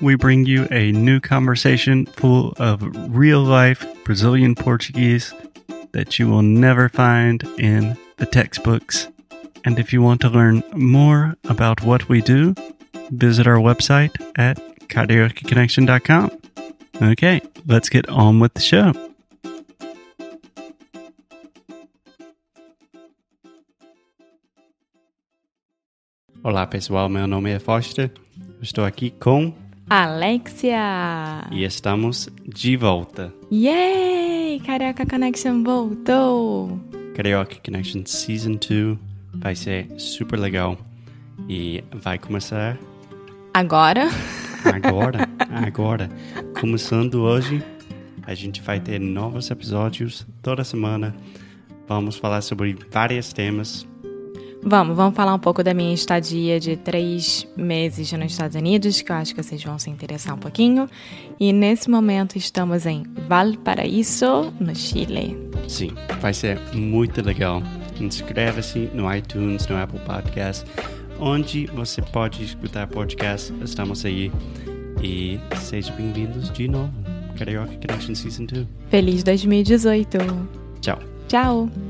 we bring you a new conversation full of real life Brazilian Portuguese that you will never find in the textbooks. And if you want to learn more about what we do, visit our website at karaokeconnection.com. Okay, let's get on with the show. Olá pessoal, meu nome é Foster. Estou aqui com Alexia! e estamos de volta. Yay! Carioca Connection voltou! Karaoke Connection Season 2 vai ser super legal e vai começar Agora, agora, agora. Começando hoje, a gente vai ter novos episódios toda semana. Vamos falar sobre vários temas. Vamos, vamos falar um pouco da minha estadia de três meses nos Estados Unidos, que eu acho que vocês vão se interessar um pouquinho. E nesse momento estamos em Valparaíso, no Chile. Sim, vai ser muito legal. Inscreva-se no iTunes, no Apple Podcast, onde você pode escutar podcast. Estamos aí. E sejam bem-vindos de novo. Karaoke Connection Season 2. Feliz 2018! Tchau. Tchau!